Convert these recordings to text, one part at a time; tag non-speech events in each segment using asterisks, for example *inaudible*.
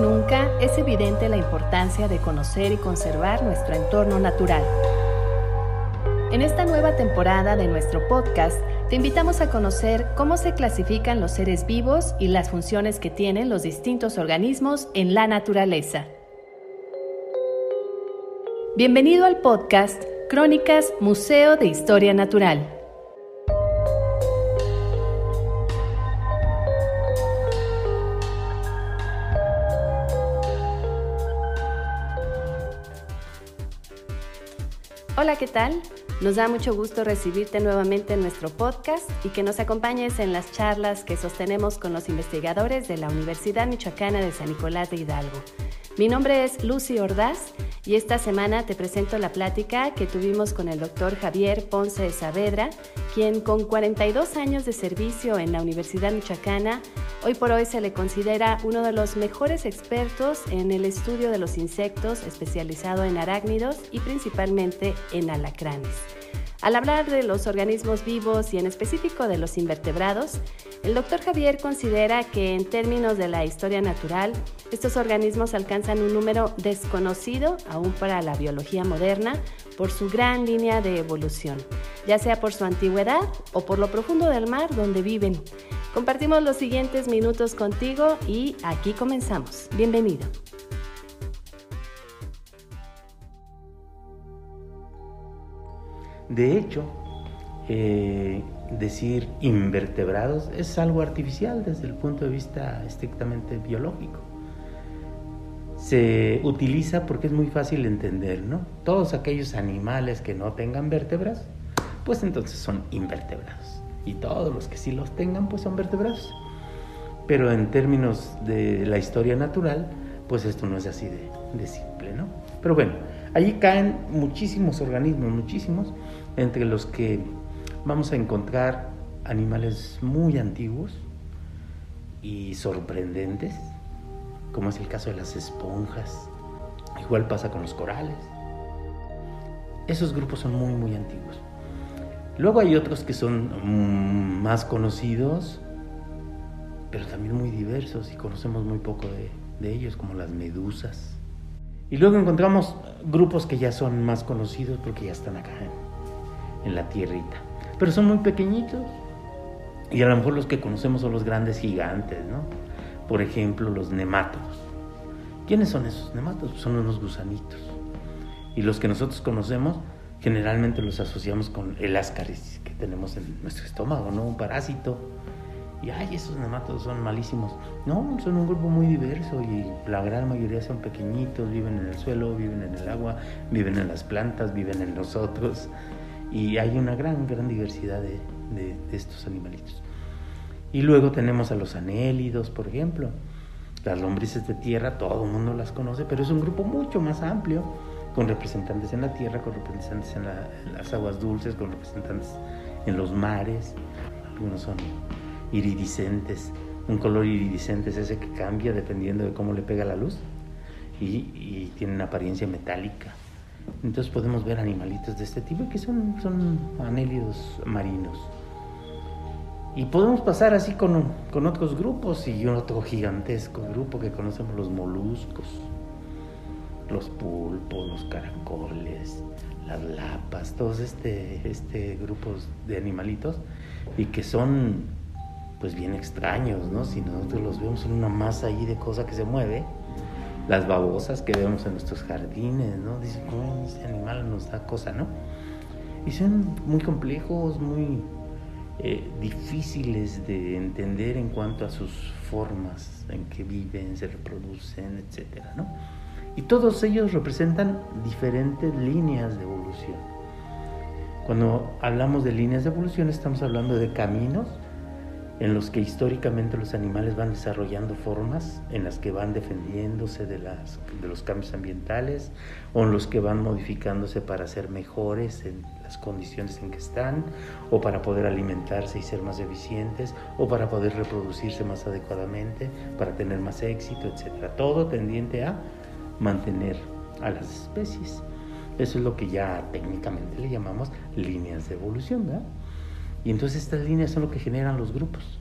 nunca es evidente la importancia de conocer y conservar nuestro entorno natural. En esta nueva temporada de nuestro podcast, te invitamos a conocer cómo se clasifican los seres vivos y las funciones que tienen los distintos organismos en la naturaleza. Bienvenido al podcast Crónicas Museo de Historia Natural. Hola, ¿qué tal? Nos da mucho gusto recibirte nuevamente en nuestro podcast y que nos acompañes en las charlas que sostenemos con los investigadores de la Universidad Michoacana de San Nicolás de Hidalgo. Mi nombre es Lucy Ordaz y esta semana te presento la plática que tuvimos con el doctor Javier Ponce de Saavedra, quien con 42 años de servicio en la Universidad Michoacana, hoy por hoy se le considera uno de los mejores expertos en el estudio de los insectos, especializado en arácnidos y principalmente en alacranes. Al hablar de los organismos vivos y en específico de los invertebrados, el doctor Javier considera que en términos de la historia natural, estos organismos alcanzan un número desconocido aún para la biología moderna por su gran línea de evolución, ya sea por su antigüedad o por lo profundo del mar donde viven. Compartimos los siguientes minutos contigo y aquí comenzamos. Bienvenido. De hecho, eh, decir invertebrados es algo artificial desde el punto de vista estrictamente biológico. Se utiliza porque es muy fácil entender, ¿no? Todos aquellos animales que no tengan vértebras, pues entonces son invertebrados. Y todos los que sí los tengan, pues son vertebrados. Pero en términos de la historia natural, pues esto no es así de, de simple, ¿no? Pero bueno, allí caen muchísimos organismos, muchísimos, entre los que vamos a encontrar animales muy antiguos y sorprendentes, como es el caso de las esponjas. Igual pasa con los corales. Esos grupos son muy, muy antiguos. Luego hay otros que son mm, más conocidos, pero también muy diversos y conocemos muy poco de, de ellos, como las medusas. Y luego encontramos grupos que ya son más conocidos porque ya están acá en la tierrita. Pero son muy pequeñitos. Y a lo mejor los que conocemos son los grandes gigantes, ¿no? Por ejemplo, los nemátodos. ¿Quiénes son esos nemátodos? Son unos gusanitos. Y los que nosotros conocemos generalmente los asociamos con el ascaris que tenemos en nuestro estómago, ¿no? Un parásito. Y ay, esos nemátodos son malísimos. No, son un grupo muy diverso y la gran mayoría son pequeñitos, viven en el suelo, viven en el agua, viven en las plantas, viven en nosotros. Y hay una gran, gran diversidad de, estos animalitos. Y luego tenemos a los anélidos, por ejemplo. Las lombrices de tierra, todo el mundo las conoce, pero es un grupo mucho más amplio, con representantes en la tierra, con representantes en, en las aguas dulces, con representantes en los mares. Algunos son iridiscentes. Un color iridiscente es ese que cambia dependiendo de cómo le pega la luz y, y tiene una apariencia metálica. Entonces podemos ver animalitos de este tipo que son, son anélidos marinos. Y podemos pasar así con, con otros grupos y otro gigantesco grupo que conocemos los moluscos, los pulpos, los caracoles, las lapas, todos este, este grupos de animalitos y que son pues bien extraños, ¿no? Si nosotros los vemos en una masa ahí de cosa que se mueve, las babosas que vemos en nuestros jardines, ¿no? Dicen, oh, este animal nos da cosa, ¿no? Y son muy complejos, muy eh, difíciles de entender en cuanto a sus formas en que viven, se reproducen, etcétera, ¿no? Y todos ellos representan diferentes líneas de evolución. Cuando hablamos de líneas de evolución estamos hablando de caminos en los que históricamente los animales van desarrollando formas en las que van defendiéndose de, las, de los cambios ambientales o en los que van modificándose para ser mejores en las condiciones en que están o para poder alimentarse y ser más eficientes o para poder reproducirse más adecuadamente, para tener más éxito, etc. Todo tendiente a mantener a las especies. Eso es lo que ya técnicamente le llamamos líneas de evolución, ¿verdad? Y entonces estas líneas son lo que generan los grupos.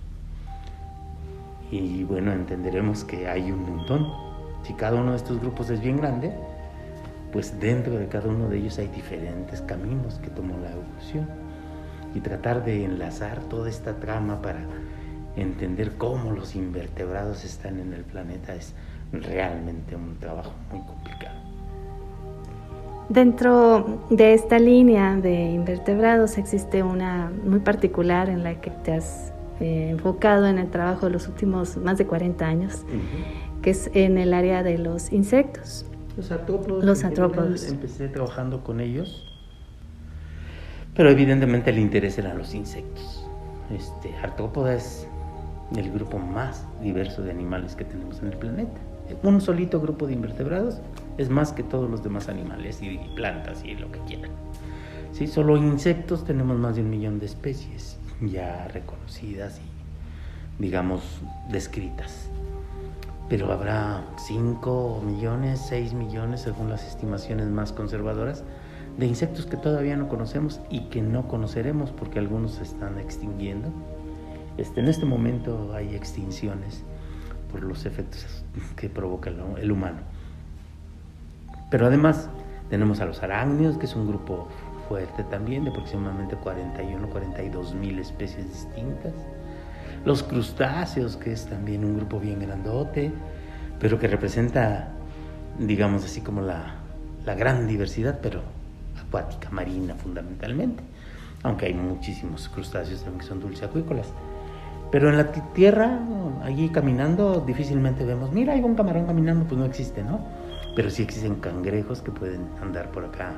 Y bueno, entenderemos que hay un montón. Si cada uno de estos grupos es bien grande, pues dentro de cada uno de ellos hay diferentes caminos que tomó la evolución. Y tratar de enlazar toda esta trama para entender cómo los invertebrados están en el planeta es realmente un trabajo muy complicado. Dentro de esta línea de invertebrados existe una muy particular en la que te has eh, enfocado en el trabajo de los últimos más de 40 años, que es en el área de los insectos. Los artrópodos. Los artrópodos. Empecé trabajando con ellos, pero evidentemente el interés eran los insectos. Este, artrópoda es el grupo más diverso de animales que tenemos en el planeta. Un solito grupo de invertebrados es más que todos los demás animales y plantas y lo que quieran. ¿Sí? Solo insectos tenemos más de un millón de especies ya reconocidas y, digamos, descritas. Pero habrá 5 millones, 6 millones, según las estimaciones más conservadoras, de insectos que todavía no conocemos y que no conoceremos porque algunos se están extinguiendo. Este, en este momento hay extinciones por los efectos que provoca el humano. Pero además tenemos a los arácnidos, que es un grupo fuerte también, de aproximadamente 41, 42 mil especies distintas. Los crustáceos, que es también un grupo bien grandote, pero que representa, digamos así, como la, la gran diversidad, pero acuática, marina fundamentalmente, aunque hay muchísimos crustáceos también que son dulceacuícolas. Pero en la tierra, allí caminando, difícilmente vemos, mira, hay un camarón caminando, pues no existe, ¿no? Pero sí existen cangrejos que pueden andar por acá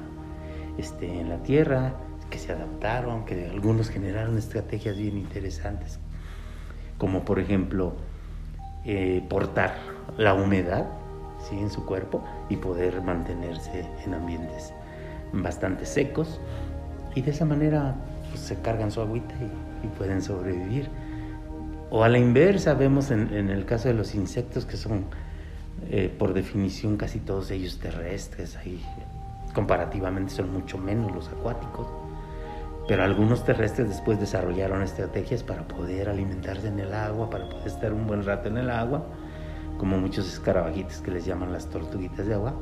este, en la tierra, que se adaptaron, que algunos generaron estrategias bien interesantes, como por ejemplo eh, portar la humedad ¿sí? en su cuerpo y poder mantenerse en ambientes bastante secos y de esa manera pues, se cargan su agüita y pueden sobrevivir. O a la inversa, vemos en, el caso de los insectos que son, eh, por definición, casi todos ellos terrestres, ahí comparativamente son mucho menos los acuáticos, pero algunos terrestres después desarrollaron estrategias para poder alimentarse en el agua, para poder estar un buen rato en el agua, como muchos escarabajitos que les llaman las tortuguitas de agua,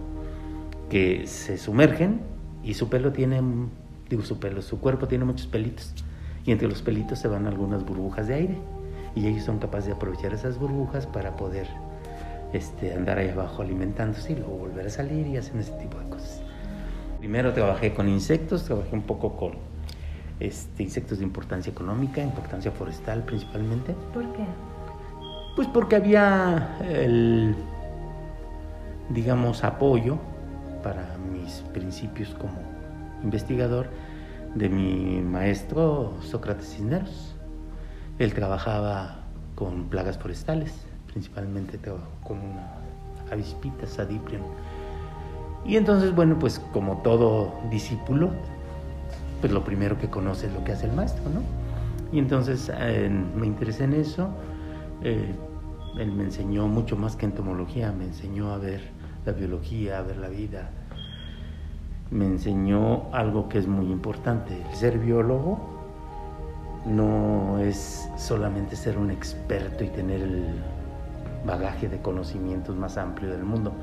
que se sumergen y su pelo tiene, digo su pelo, su cuerpo tiene muchos pelitos, y entre los pelitos se van algunas burbujas de aire y ellos son capaces de aprovechar esas burbujas para poder este, andar ahí abajo alimentándose y luego volver a salir y hacen ese tipo de cosas. Primero trabajé con insectos, trabajé un poco con este, insectos de importancia económica, importancia forestal principalmente. ¿Por qué? Pues porque había el, digamos, apoyo para mis principios como investigador de mi maestro Sócrates Cisneros. Él trabajaba con plagas forestales, principalmente con una avispita, Sadiprion. Y entonces, bueno, pues como todo discípulo, pues lo primero que conoce es lo que hace el maestro, ¿no? Y entonces me interesé en eso. Eh, él me enseñó mucho más que entomología, me enseñó a ver la biología, a ver la vida. Me enseñó algo que es muy importante, el ser biólogo no es solamente ser un experto y tener el bagaje de conocimientos más amplio del mundo,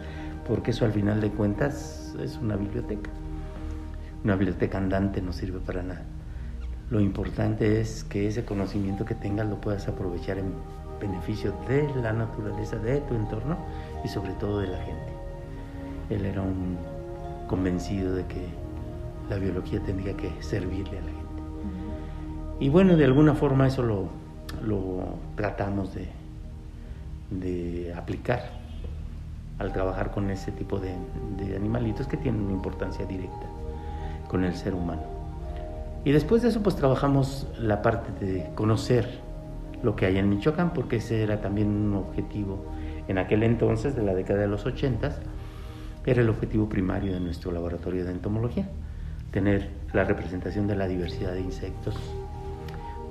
porque eso al final de cuentas es una biblioteca. Una biblioteca andante no sirve para nada. Lo importante es que ese conocimiento que tengas lo puedas aprovechar en beneficio de la naturaleza, de tu entorno y sobre todo de la gente. Él era un convencido de que la biología tendría que servirle a la gente. Y bueno, de alguna forma eso lo, tratamos de, de, aplicar al trabajar con ese tipo de, animalitos que tienen una importancia directa con el ser humano. Y después de eso pues trabajamos la parte de conocer lo que hay en Michoacán, porque ese era también un objetivo en aquel entonces, de la década de los 80, era el objetivo primario de nuestro laboratorio de entomología, tener la representación de la diversidad de insectos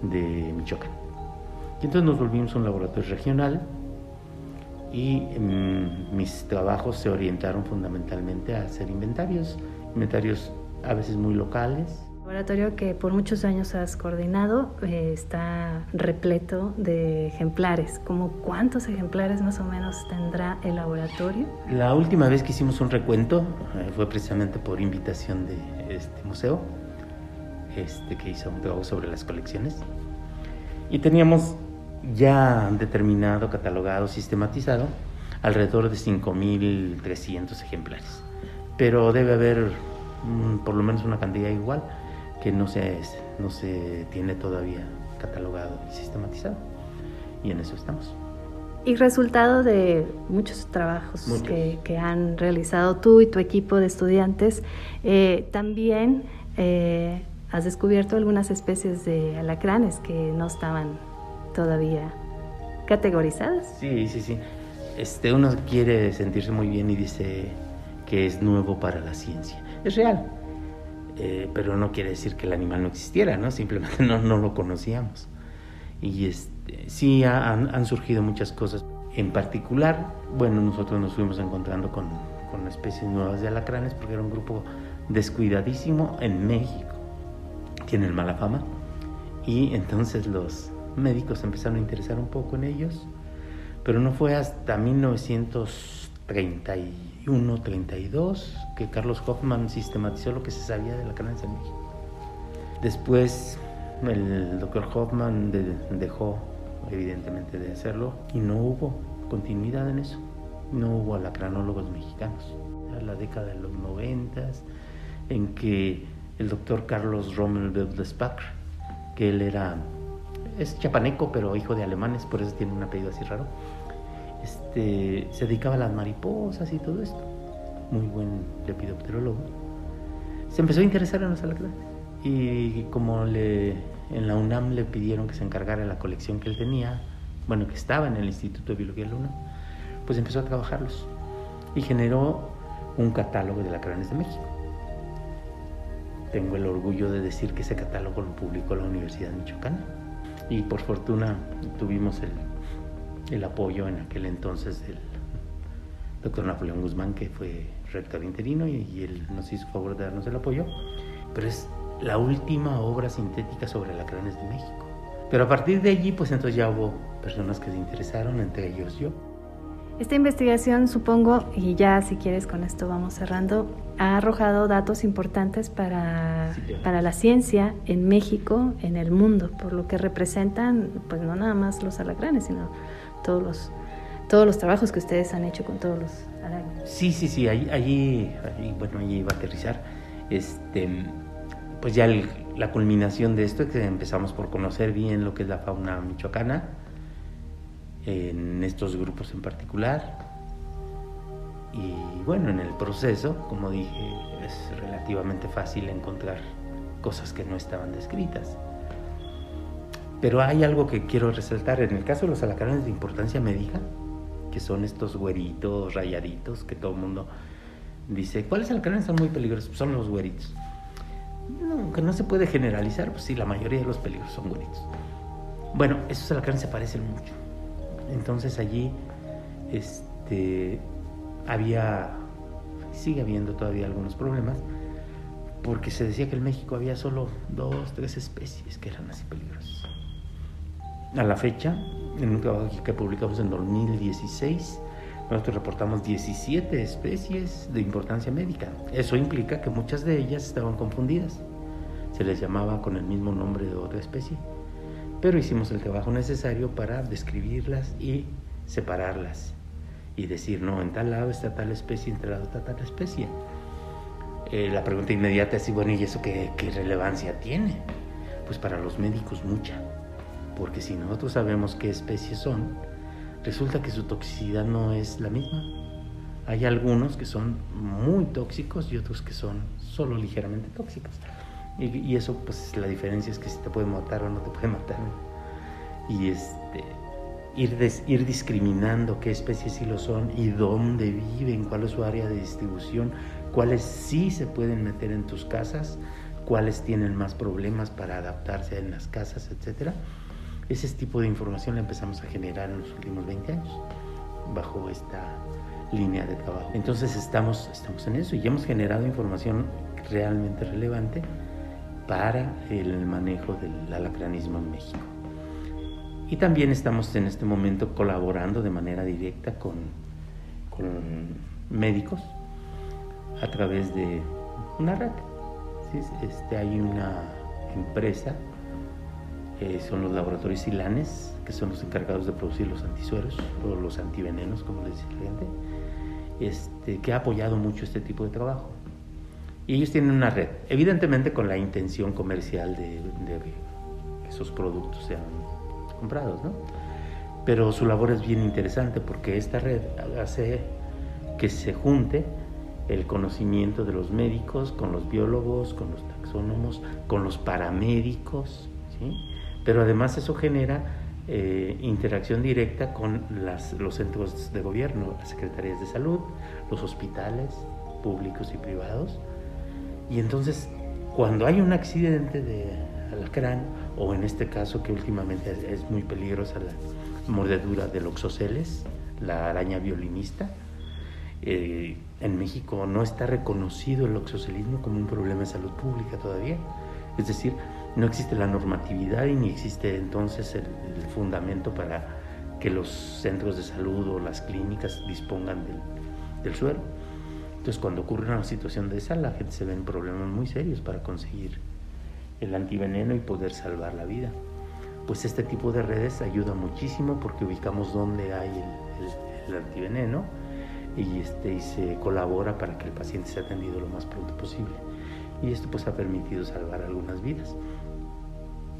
de Michoacán. Y entonces nos volvimos un laboratorio regional y mm, mis trabajos se orientaron fundamentalmente a hacer inventarios, inventarios a veces muy locales, laboratorio que por muchos años has coordinado eh, está repleto de ejemplares. ¿Cómo cuántos ejemplares más o menos tendrá el laboratorio? La última vez que hicimos un recuento eh, fue precisamente por invitación de este museo, este, que hizo un trabajo sobre las colecciones. Y teníamos ya determinado, catalogado, sistematizado alrededor de 5.300 ejemplares. Pero debe haber mm, por lo menos una cantidad igual que no se, no se tiene todavía catalogado y sistematizado. Y en eso estamos. Y resultado de muchos trabajos Que, han realizado tú y tu equipo de estudiantes, eh, también eh, has descubierto algunas especies de alacranes que no estaban todavía categorizadas. Sí, sí, sí. Este, uno quiere sentirse muy bien y dice que es nuevo para la ciencia. Es real, eh, pero no quiere decir que el animal no existiera, ¿no? Simplemente *laughs* no, no lo conocíamos. Y este, sí han, surgido muchas cosas. En particular, bueno, nosotros nos fuimos encontrando con, con especies nuevas de alacranes porque era un grupo descuidadísimo en México. Tienen mala fama. Y entonces los médicos empezaron a interesar un poco en ellos, pero no fue hasta 1930 32 que Carlos Hoffman sistematizó lo que se sabía de la cannabis en México. Después el doctor Hoffman dejó evidentemente de hacerlo y no hubo continuidad en eso. No hubo alacranólogos mexicanos. Era la década de los noventas en que el doctor Carlos Rommel Beldespach, que él era, es chapaneco pero hijo de alemanes, por eso tiene un apellido así raro, este, se dedicaba a las mariposas y todo esto, muy buen lepidopterólogo, se empezó a interesar en los alacranes. Y como le, en la UNAM le pidieron que se encargara la colección que él tenía, bueno, que estaba en el Instituto de Biología de la UNAM, pues empezó a trabajarlos. Y generó un catálogo de alacranes de México. Tengo el orgullo de decir que ese catálogo lo publicó la Universidad de Michoacán y por fortuna tuvimos el el apoyo en aquel entonces del doctor Napoleón Guzmán, que fue rector interino, y, él nos hizo favor de darnos el apoyo. Pero es la última obra sintética sobre alacranes de México. Pero a partir de allí, pues entonces ya hubo personas que se interesaron, entre ellos yo. Esta investigación, supongo, y ya si quieres con esto vamos cerrando, ha arrojado datos importantes para, para la ciencia en México, en el mundo, por lo que representan, pues no nada más los alacranes, sino todos los, todos los trabajos que ustedes han hecho con todos los arácnidos. Sí, sí, sí, allí, allí, bueno, allí iba a aterrizar. Este, pues ya la culminación de esto es que empezamos por conocer bien lo que es la fauna michoacana, en estos grupos en particular. Y bueno, en el proceso, como dije, es relativamente fácil encontrar cosas que no estaban descritas. Pero hay algo que quiero resaltar. En el caso de los alacranes de importancia médica, que son estos güeritos, rayaditos, que todo el mundo dice, ¿cuáles alacranes son muy peligrosos? Son los güeritos. No, que no se puede generalizar, pues sí, la mayoría de los peligros son güeritos. Bueno, esos alacranes se parecen mucho. Entonces allí este, había, sigue habiendo todavía algunos problemas, porque se decía que en México había solo dos, tres especies que eran así peligrosas a la fecha, en un trabajo que publicamos en 2016, nosotros reportamos 17 especies de importancia médica. Eso implica que muchas de ellas estaban confundidas. Se les llamaba con el mismo nombre de otra especie. Pero hicimos el trabajo necesario para describirlas y separarlas. Y decir, no, en tal lado está tal especie, en tal lado está tal especie. Eh, la pregunta inmediata es, bueno, ¿y eso qué relevancia tiene? Pues para los médicos mucha porque si nosotros sabemos qué especies son, resulta que su toxicidad no es la misma. Hay algunos que son muy tóxicos y otros que son solo ligeramente tóxicos. Y, eso, pues la diferencia es que si te puede matar o no te puede *laughs* matar. Y este, ir, ir discriminando qué especies sí lo son y dónde viven, cuál es su área de distribución, cuáles sí se pueden meter en tus casas, cuáles tienen más problemas para adaptarse en las casas, etcétera ese tipo de información la empezamos a generar en los últimos 20 años, bajo esta línea de trabajo. Entonces estamos, estamos en eso y hemos generado información realmente relevante para el manejo del alacranismo en México. Y también estamos en este momento colaborando de manera directa con, médicos a través de una red. Este, hay una empresa, son los laboratorios Silanes, que son los encargados de producir los antisueros o los antivenenos, como le dice la gente, este, que ha apoyado mucho este tipo de trabajo. Y ellos tienen una red, evidentemente con la intención comercial de, que esos productos sean comprados, ¿no? Pero su labor es bien interesante porque esta red hace que se junte el conocimiento de los médicos con los biólogos, con los taxónomos, con los paramédicos, ¿sí? pero además eso genera eh, interacción directa con las, los centros de gobierno, las secretarías de salud, los hospitales públicos y privados. Y entonces, cuando hay un accidente de alacrán, o en este caso que últimamente es, muy peligrosa la mordedura del oxoceles, la araña violinista, eh, en México no está reconocido el oxocelismo como un problema de salud pública todavía. Es decir, no existe la normatividad y ni existe entonces el, fundamento para que los centros de salud o las clínicas dispongan del, suelo. Entonces, cuando ocurre una situación de esa, la gente se ve en problemas muy serios para conseguir el antiveneno y poder salvar la vida. Pues este tipo de redes ayuda muchísimo porque ubicamos dónde hay el antiveneno y, este, y se colabora para que el paciente sea atendido lo más pronto posible. Y esto pues ha permitido salvar algunas vidas.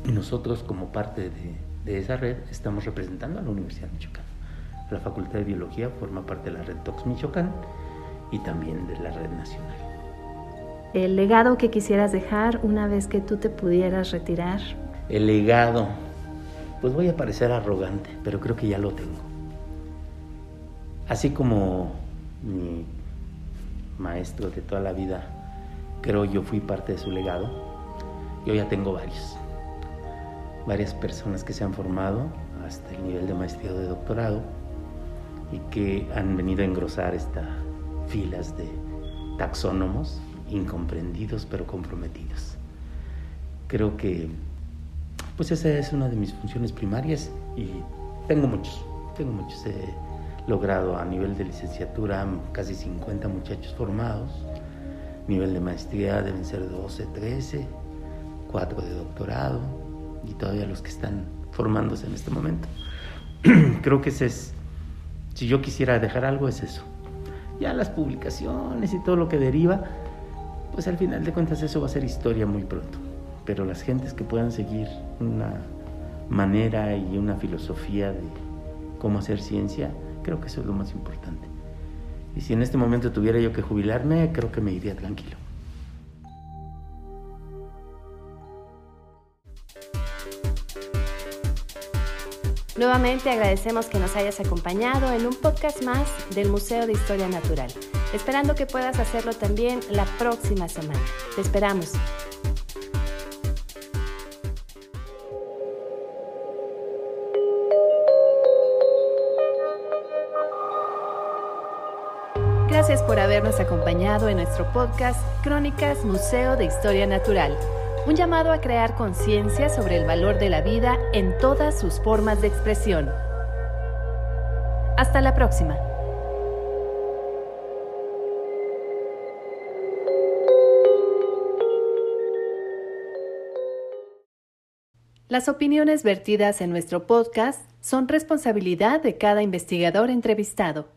Nosotros como parte de, de esa red estamos representando a la Universidad de Michoacán. La Facultad de Biología forma parte de la red Tox Michoacán y también de la red nacional. El legado que quisieras dejar una vez que tú te pudieras retirar. El legado, pues voy a parecer arrogante, pero creo que ya lo tengo. Así como mi maestro de toda la vida, creo yo fui parte de su legado. Yo ya tengo varios, varias personas que se han formado hasta el nivel de maestría o de doctorado y que han venido a engrosar estas filas de taxónomos incomprendidos pero comprometidos. Creo que pues esa es una de mis funciones primarias y tengo muchos, tengo muchos. Eh, logrado a nivel de licenciatura casi 50 muchachos formados, nivel de maestría deben ser 12, 13, 4 de doctorado y todavía los que están formándose en este momento. *clears throat* Creo que ese es, si yo quisiera dejar algo es eso. Ya las publicaciones y todo lo que deriva, pues al final de cuentas eso va a ser historia muy pronto. Pero las gentes que puedan seguir una manera y una filosofía de cómo hacer ciencia, Creo que eso es lo más importante. Y si en este momento tuviera yo que jubilarme, creo que me iría tranquilo. Nuevamente agradecemos que nos hayas acompañado en un podcast más del Museo de Historia Natural, esperando que puedas hacerlo también la próxima semana. Te esperamos. Gracias por habernos acompañado en nuestro podcast Crónicas Museo de Historia Natural, un llamado a crear conciencia sobre el valor de la vida en todas sus formas de expresión. Hasta la próxima. Las opiniones vertidas en nuestro podcast son responsabilidad de cada investigador entrevistado.